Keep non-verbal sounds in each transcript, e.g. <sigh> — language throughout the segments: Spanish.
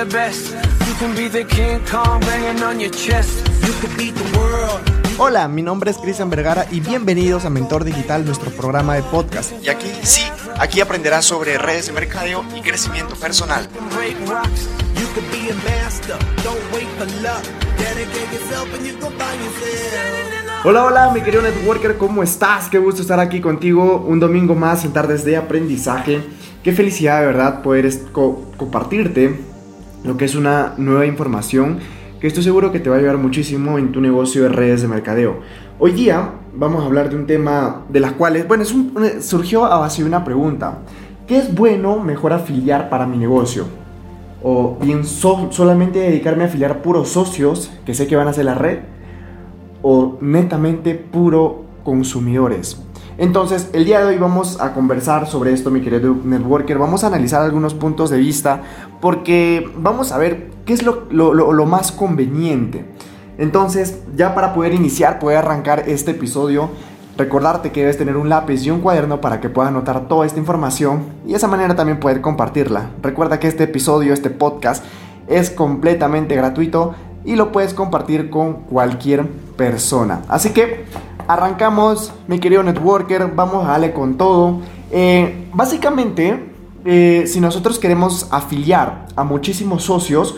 the best. You can be the King Kong banging on your chest. You could beat the world. Hola, mi nombre es Cristian Vergara y bienvenidos a Mentor Digital, nuestro programa de podcast. Y aquí sí, aquí aprenderás sobre redes de mercadeo y crecimiento personal. Hola, hola, mi querido networker, ¿cómo estás? Qué gusto estar aquí contigo un domingo más en Tardes de Aprendizaje. Qué felicidad de verdad poder co- compartirte lo que es una nueva información que estoy seguro que te va a ayudar muchísimo en tu negocio de redes de mercadeo. Hoy día vamos a hablar de un tema de las cuales, bueno, un- surgió a base de una pregunta. ¿Qué es bueno mejor afiliar para mi negocio? O bien so- solamente dedicarme a afiliar puros socios que sé que van a hacer la red o netamente puro consumidores. Entonces, el día de hoy vamos a conversar sobre esto, mi querido networker. Vamos a analizar algunos puntos de vista porque vamos a ver qué es lo, lo- más conveniente. Entonces, ya para poder iniciar, poder arrancar este episodio, recordarte que debes tener un lápiz y un cuaderno para que puedas anotar toda esta información y de esa manera también poder compartirla. Recuerda que este episodio, este podcast, es completamente gratuito y lo puedes compartir con cualquier persona. Así que arrancamos, mi querido networker, vamos a darle con todo. Eh, básicamente, eh, si nosotros queremos afiliar a muchísimos socios,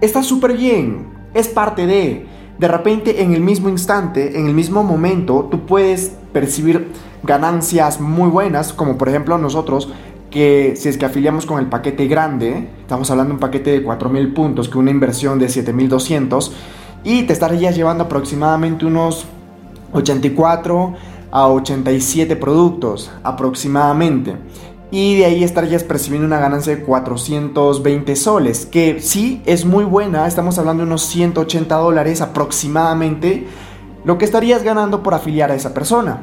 está súper bien, es parte de... De repente, en el mismo instante, en el mismo momento, tú puedes percibir ganancias muy buenas, como por ejemplo nosotros, que si es que afiliamos con el paquete grande, estamos hablando de un paquete de 4.000 puntos, que una inversión de 7.200, y te estarías llevando aproximadamente unos 84 a 87 productos aproximadamente. Y de ahí estarías percibiendo una ganancia de 420 soles, que sí es muy buena, estamos hablando de unos 180 dólares aproximadamente, lo que estarías ganando por afiliar a esa persona.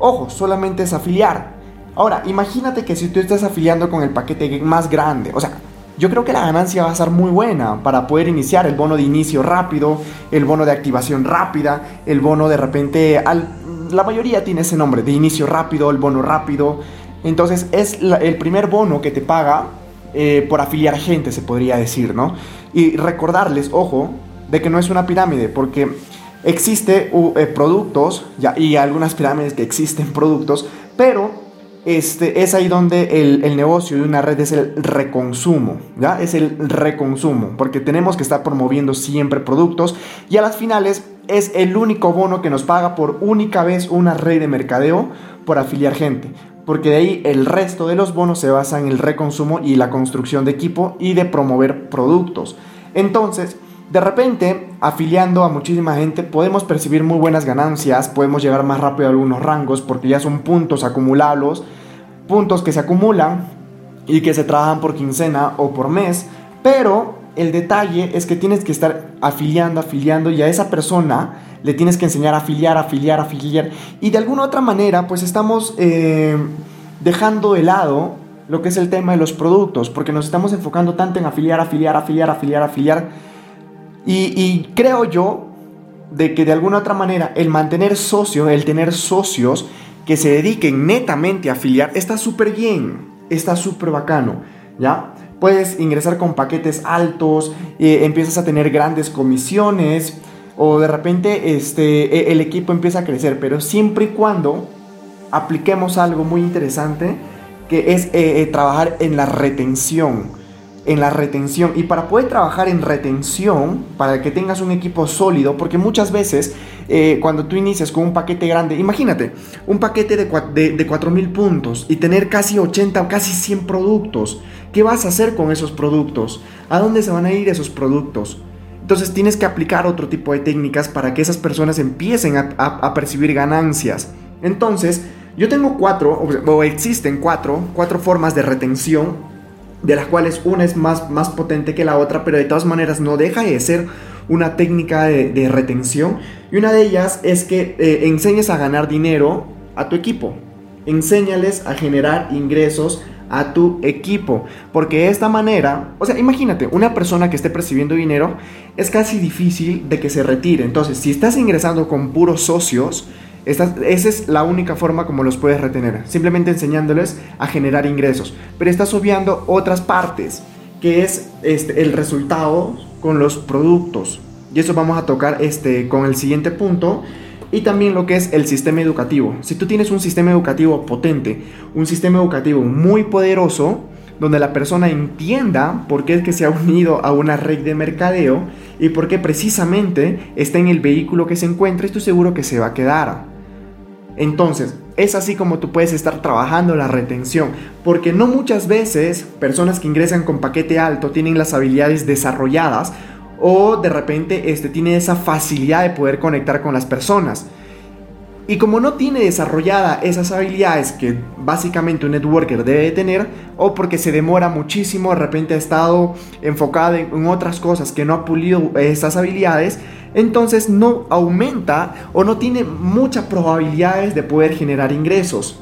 Ojo, solamente es afiliar. Ahora, imagínate que si tú estás afiliando con el paquete más grande, o sea, yo creo que la ganancia va a ser muy buena para poder iniciar el bono de inicio rápido, el bono de activación rápida, el bono de repente, la mayoría tiene ese nombre, de inicio rápido, el bono rápido. Entonces es el primer bono que te paga eh, por afiliar gente, se podría decir, ¿no? Y recordarles, ojo, de que no es una pirámide, porque existe uh, eh, productos, y algunas pirámides que existen <laughs> productos, pero este, es ahí donde el, negocio de una red es el reconsumo, ¿ya? Es el reconsumo, porque tenemos que estar promoviendo siempre productos y a las finales es el único bono que nos paga por única vez una red de mercadeo por afiliar gente. Porque de ahí el resto de los bonos se basa en el reconsumo y la construcción de equipo y de promover productos. Entonces, de repente, afiliando a muchísima gente, podemos percibir muy buenas ganancias, podemos llegar más rápido a algunos rangos porque ya son puntos acumulables, puntos que se acumulan y que se trabajan por quincena o por mes, pero el detalle es que tienes que estar afiliando, afiliando y a esa persona le tienes que enseñar a afiliar, afiliar, afiliar. Y de alguna otra manera pues estamos eh, dejando de lado lo que es el tema de los productos porque nos estamos enfocando tanto en afiliar, afiliar, afiliar, afiliar, afiliar y, creo yo de que de alguna otra manera el mantener socios, el tener socios que se dediquen netamente a afiliar, está súper bien, está súper bacano, ¿ya? Puedes ingresar con paquetes altos, eh, empiezas a tener grandes comisiones o de repente este, e- el equipo empieza a crecer, pero siempre y cuando apliquemos algo muy interesante que es eh, eh, trabajar en la retención en la retención y para poder trabajar en retención para que tengas un equipo sólido porque muchas veces eh, cuando tú inicias con un paquete grande imagínate un paquete de, de, de 4000 puntos y tener casi 80 o casi 100 productos ¿qué vas a hacer con esos productos? ¿a dónde se van a ir esos productos? Entonces tienes que aplicar otro tipo de técnicas para que esas personas empiecen a, a- percibir ganancias. Entonces, yo tengo cuatro, o existen cuatro, cuatro formas de retención, de las cuales una es más, más potente que la otra, pero de todas maneras no deja de ser una técnica de, retención. Y una de ellas es que eh, enseñes a ganar dinero a tu equipo. Enséñales a generar ingresos a tu equipo. Porque de esta manera, o sea, imagínate, una persona que esté percibiendo dinero es casi difícil de que se retire. Entonces, si estás ingresando con puros socios, esa es la única forma como los puedes retener. Simplemente enseñándoles a generar ingresos. Pero estás obviando otras partes que es este, el resultado con los productos. Y eso vamos a tocar este, con el siguiente punto. Y también lo que es el sistema educativo. Si tú tienes un sistema educativo potente, un sistema educativo muy poderoso, donde la persona entienda por qué es que se ha unido a una red de mercadeo y por qué precisamente está en el vehículo que se encuentra, estoy seguro que se va a quedar. Entonces, es así como tú puedes estar trabajando la retención, porque no muchas veces personas que ingresan con paquete alto tienen las habilidades desarrolladas o de repente este, tiene esa facilidad de poder conectar con las personas. Y como no tiene desarrollada esas habilidades que básicamente un networker debe tener, o porque se demora muchísimo, de repente ha estado enfocado en, otras cosas que no ha pulido esas habilidades, entonces no aumenta o no tiene muchas probabilidades de poder generar ingresos.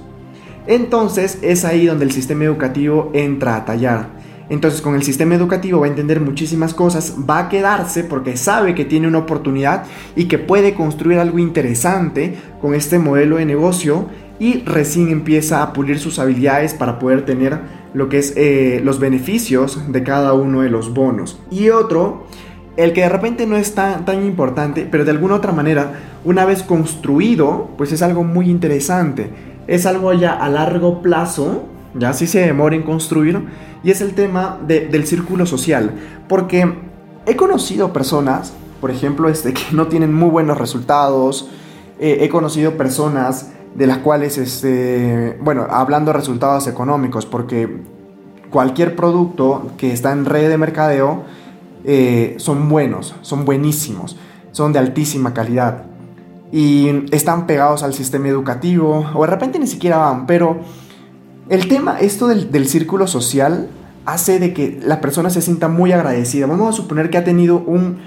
Entonces es ahí donde el sistema educativo entra a tallar. Entonces con el sistema educativo va a entender muchísimas cosas, va a quedarse porque sabe que tiene una oportunidad y que puede construir algo interesante con este modelo de negocio y recién empieza a pulir sus habilidades para poder tener lo que es eh, los beneficios de cada uno de los bonos. Y otro, el que de repente no es tan, tan importante, pero de alguna otra manera, una vez construido, pues es algo muy interesante. Es algo ya a largo plazo, ya si se demora en construir, y es el tema del círculo social. Porque he conocido personas, por ejemplo, este, que no tienen muy buenos resultados, eh, he conocido personas de las cuales, este, bueno, hablando de resultados económicos, porque cualquier producto que está en red de mercadeo eh, son buenos, son buenísimos, son de altísima calidad y están pegados al sistema educativo o de repente ni siquiera van, pero el tema, esto del, círculo social, hace de que la persona se sienta muy agradecida. Vamos a suponer que ha tenido un...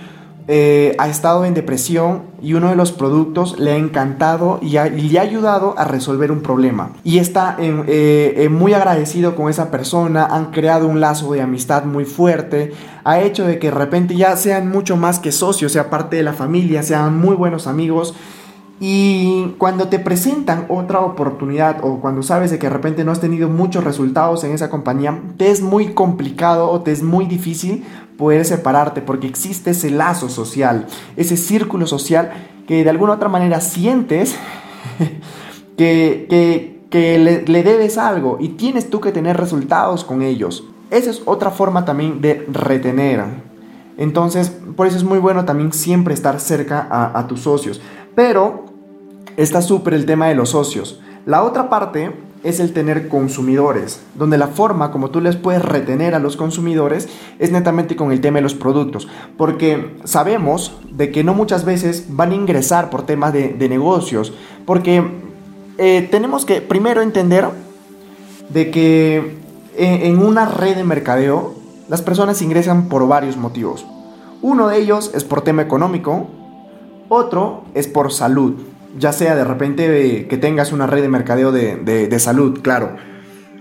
Eh, ha estado en depresión y uno de los productos le ha encantado y, le ha ayudado a resolver un problema. Y está eh, eh, muy agradecido con esa persona, han creado un lazo de amistad muy fuerte, ha hecho de que de repente ya sean mucho más que socios, sea parte de la familia, sean muy buenos amigos y cuando te presentan otra oportunidad o cuando sabes de que de repente no has tenido muchos resultados en esa compañía, te es muy complicado o te es muy difícil poder separarte porque existe ese lazo social, ese círculo social que de alguna otra manera sientes <laughs> que, le, le debes algo y tienes tú que tener resultados con ellos. Esa es otra forma también de retener. Entonces, por eso es muy bueno también siempre estar cerca a, a tus socios. Pero está súper el tema de los socios. La otra parte es el tener consumidores, donde la forma como tú les puedes retener a los consumidores es netamente con el tema de los productos, porque sabemos de que no muchas veces van a ingresar por temas de, negocios, porque eh, tenemos que primero entender de que en, en una red de mercadeo las personas ingresan por varios motivos. Uno de ellos es por tema económico, otro es por salud ya sea de repente que tengas una red de mercadeo de, salud, claro.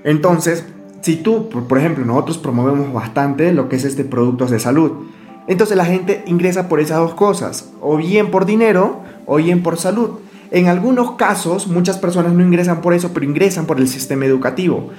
Entonces, si tú, por, ejemplo, nosotros promovemos bastante lo que es este productos de salud, entonces la gente ingresa por esas dos cosas, o bien por dinero o bien por salud. En algunos casos, muchas personas no ingresan por eso, pero ingresan por el sistema educativo,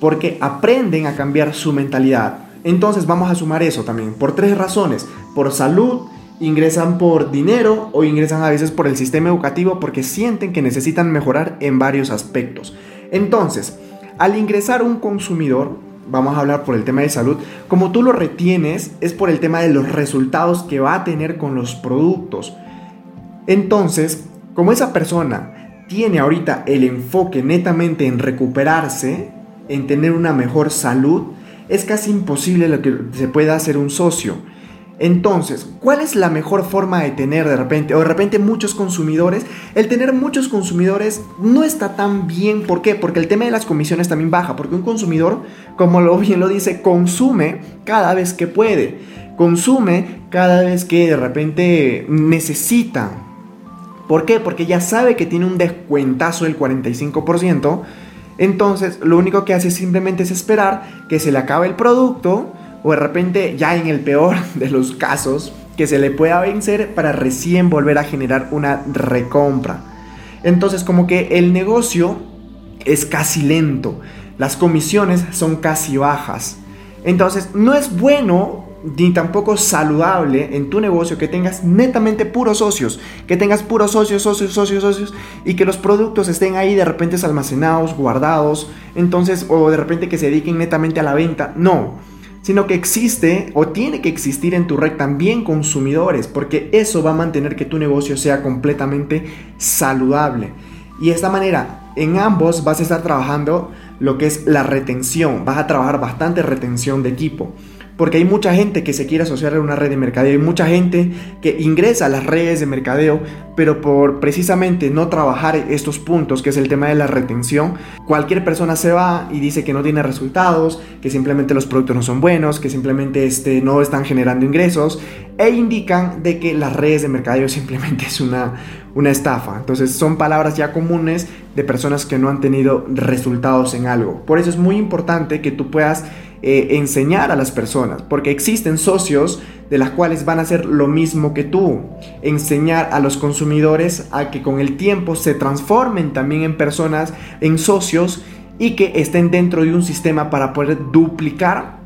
porque aprenden a cambiar su mentalidad. Entonces vamos a sumar eso también, por tres razones, por salud, ingresan por dinero o ingresan a veces por el sistema educativo porque sienten que necesitan mejorar en varios aspectos. Entonces, al ingresar un consumidor, vamos a hablar por el tema de salud, como tú lo retienes es por el tema de los resultados que va a tener con los productos. Entonces, como esa persona tiene ahorita el enfoque netamente en recuperarse, en tener una mejor salud, es casi imposible lo que se pueda hacer un socio. Entonces, ¿cuál es la mejor forma de tener de repente, o de repente muchos consumidores? El tener muchos consumidores no está tan bien. ¿Por qué? Porque el tema de las comisiones también baja, porque un consumidor, como lo bien lo dice, consume cada vez que puede, consume cada vez que de repente necesita. ¿Por qué? Porque ya sabe que tiene un descuentazo del 45%. Entonces, lo único que hace simplemente es esperar que se le acabe el producto o de repente ya en el peor <laughs> de los casos que se le pueda vencer para recién volver a generar una recompra. Entonces como que el negocio es casi lento, las comisiones son casi bajas. Entonces, no es bueno ni tampoco saludable en tu negocio que tengas netamente puros socios, que tengas puros socios, socios, socios, socios y que los productos estén ahí de repente almacenados, guardados, entonces o de repente que se dediquen netamente a la venta. No, sino que existe o tiene que existir en tu red también consumidores, porque eso va a mantener que tu negocio sea completamente saludable. Y de esta manera, en ambos vas a estar trabajando lo que es la retención, vas a trabajar bastante retención de equipo porque hay mucha gente que se quiere asociar a una red de mercadeo, hay mucha gente que ingresa a las redes de mercadeo, pero por precisamente no trabajar estos puntos, que es el tema de la retención, cualquier persona se va y dice que no tiene resultados, que simplemente los productos no son buenos, que simplemente este, no están generando ingresos, e indican de que las redes de mercadeo <laughs> simplemente es una, una estafa. Entonces son palabras ya comunes de personas que no han tenido resultados en algo. Por eso es muy importante que tú puedas eh, enseñar a las personas, porque existen socios de las cuales van a hacer lo mismo que tú, enseñar a los consumidores a que con el tiempo se transformen también en personas, en socios y que estén dentro de un sistema para poder duplicar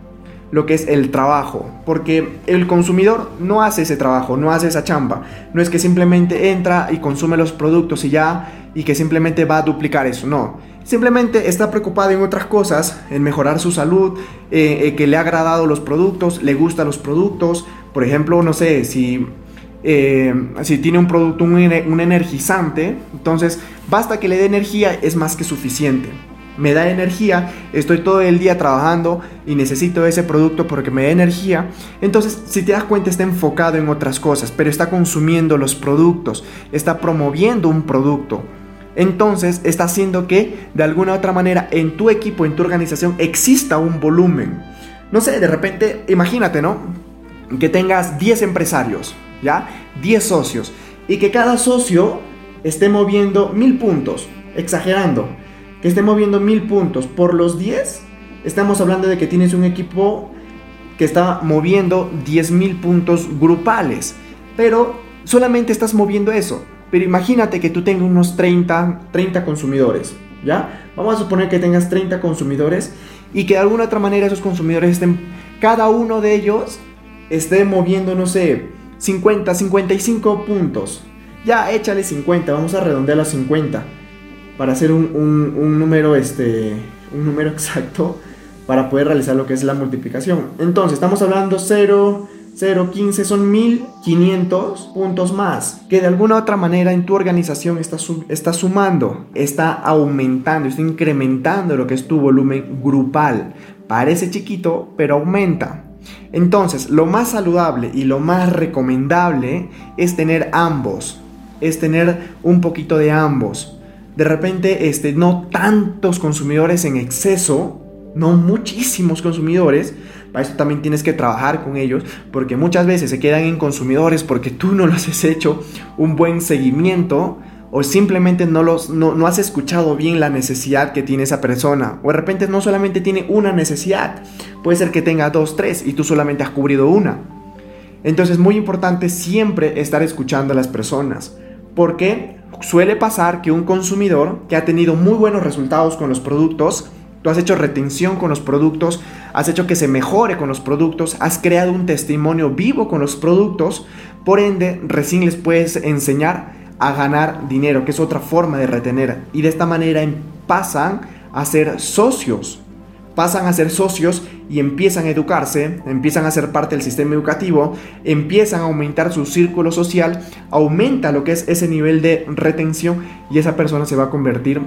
lo que es el trabajo, porque el consumidor no hace ese trabajo, no hace esa chamba, no es que simplemente entra y consume los productos y ya, y que simplemente va a duplicar eso, no Simplemente está preocupado en otras cosas, en mejorar su salud, eh, eh, que le ha agradado los productos, le gustan los productos. Por ejemplo, no sé, si, eh, si tiene un producto, un, energizante, entonces basta que le dé energía, es más que suficiente. Me da energía, estoy todo el día trabajando y necesito ese producto porque me da energía. Entonces, si te das cuenta, está enfocado en otras cosas, pero está consumiendo los productos, está promoviendo un producto entonces está haciendo que de alguna otra manera en tu equipo, en tu organización, exista un volumen. No sé, de repente, imagínate, ¿no? Que tengas 10 empresarios, ¿ya? 10 socios. Y que cada socio esté moviendo mil puntos, exagerando, que esté moviendo mil puntos por los 10, estamos hablando de que tienes un equipo que está moviendo 10 mil puntos grupales, pero solamente estás moviendo eso. Pero imagínate que tú tengas unos 30, 30 consumidores, ¿ya? Vamos a suponer que tengas 30 consumidores y que de alguna otra manera esos consumidores estén, cada uno de ellos esté moviendo, no sé, 50, 55 puntos. Ya, échale 50, vamos a redondear los 50 para hacer un, un, número, este, un número <laughs> exacto para poder realizar lo que es la multiplicación. Entonces, estamos hablando 0, 0.15 son 1500 puntos más que de alguna otra manera en tu organización está, está sumando, está aumentando, está incrementando lo que es tu volumen grupal. Parece chiquito, pero aumenta. Entonces, lo más saludable y lo más recomendable es tener ambos, es tener un poquito de ambos. De repente, este, no tantos consumidores en exceso, no muchísimos consumidores, para eso también tienes que trabajar con ellos, porque muchas veces se quedan en consumidores porque tú no les has hecho un buen seguimiento o simplemente no, los, no, has escuchado bien la necesidad que tiene esa persona. O de repente no solamente tiene una necesidad, puede ser que tenga dos, tres y tú solamente has cubrido una. Entonces es muy importante siempre estar escuchando a las personas, porque suele pasar que un consumidor que ha tenido muy buenos resultados con los productos, Tú has hecho retención con los productos, has hecho que se mejore con los productos, has creado un testimonio vivo con los productos, por ende recién les puedes enseñar a ganar dinero, que es otra forma de retener. Y de esta manera em, pasan a ser socios, pasan a ser socios y empiezan a educarse, empiezan a ser parte del sistema educativo, empiezan a aumentar su círculo social, aumenta lo que es ese nivel de retención y esa persona se va a convertir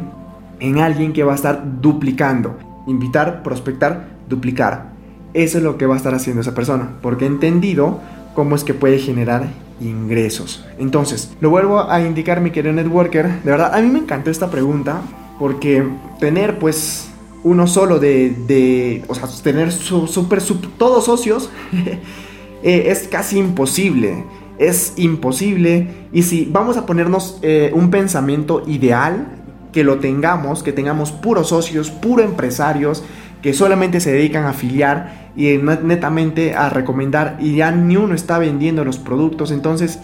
en alguien que va a estar duplicando. Invitar, prospectar, duplicar. Eso es lo que va a estar haciendo esa persona, porque he entendido cómo es que puede generar ingresos. Entonces, lo vuelvo a indicar, mi querido networker. De verdad, a mí me encantó esta pregunta, porque tener pues uno solo de, o sea, tener su, super, todos socios <laughs> eh, es casi imposible. Es imposible. Y si vamos a ponernos eh, un pensamiento ideal, que lo tengamos, que tengamos puros socios, puros empresarios que solamente se dedican a afiliar y netamente a recomendar y ya ni uno está vendiendo los productos, entonces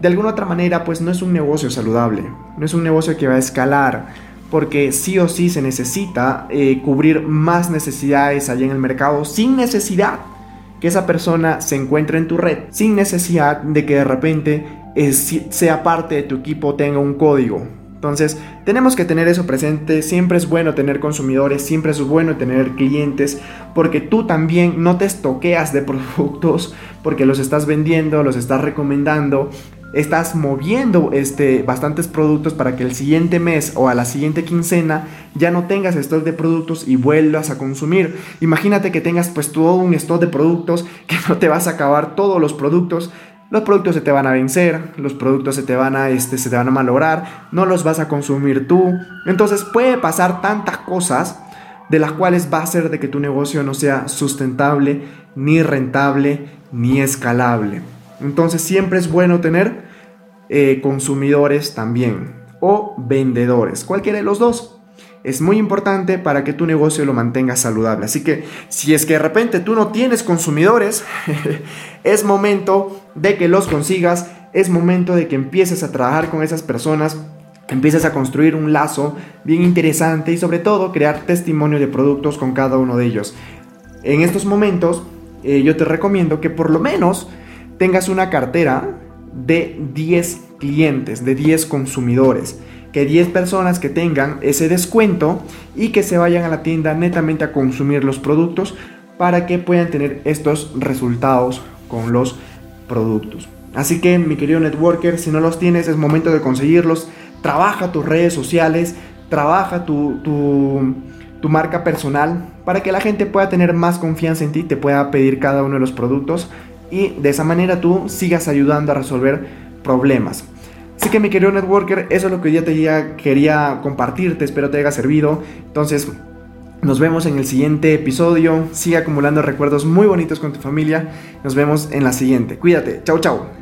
de alguna otra manera pues no es un negocio saludable, no es un negocio que va a escalar, porque sí o sí se necesita eh, cubrir más necesidades allá en el mercado sin necesidad que esa persona se encuentre en tu red, sin necesidad de que de repente eh, sea parte de tu equipo, tenga un código. Entonces, tenemos que tener eso presente. Siempre es bueno tener consumidores, siempre es bueno tener clientes, porque tú también no te estoqueas de <laughs> productos, porque los estás vendiendo, los estás recomendando estás moviendo este, bastantes productos para que el siguiente mes o a la siguiente quincena ya no tengas stock de productos y vuelvas a consumir. Imagínate que tengas pues todo un stock de productos que <laughs> no te vas a acabar todos los productos. Los productos se te van a vencer, los productos se te van a, este, se te van a malograr, no los vas a consumir tú. Entonces puede pasar tantas cosas de las cuales va a ser de que tu negocio no sea sustentable, ni rentable, ni escalable. Entonces siempre es bueno tener eh, consumidores también o vendedores, cualquiera de los dos. Es muy importante para que tu negocio lo mantenga saludable. Así que si es que de repente tú no tienes consumidores, <laughs> es momento de que los consigas, es momento de que empieces a trabajar con esas personas, empieces a construir un lazo bien interesante y sobre todo crear testimonio de productos con cada uno de ellos. En estos momentos eh, yo te recomiendo que por lo menos tengas una cartera de 10 clientes, de 10 consumidores, que 10 personas que tengan ese descuento y que se vayan a la tienda netamente a consumir los productos para que puedan tener estos resultados con los productos. Así que mi querido networker, si no los tienes es momento de conseguirlos. Trabaja tus redes sociales, trabaja tu, tu, tu marca personal para que la gente pueda tener más confianza en ti, te pueda pedir cada uno de los productos y de esa manera tú sigas ayudando a resolver problemas. Así que mi querido networker, eso es lo que día te quería compartirte, espero te haya servido. Entonces, nos vemos en el siguiente episodio. Sigue acumulando recuerdos muy bonitos con tu familia. Nos vemos en la siguiente. Cuídate. Chau, chau.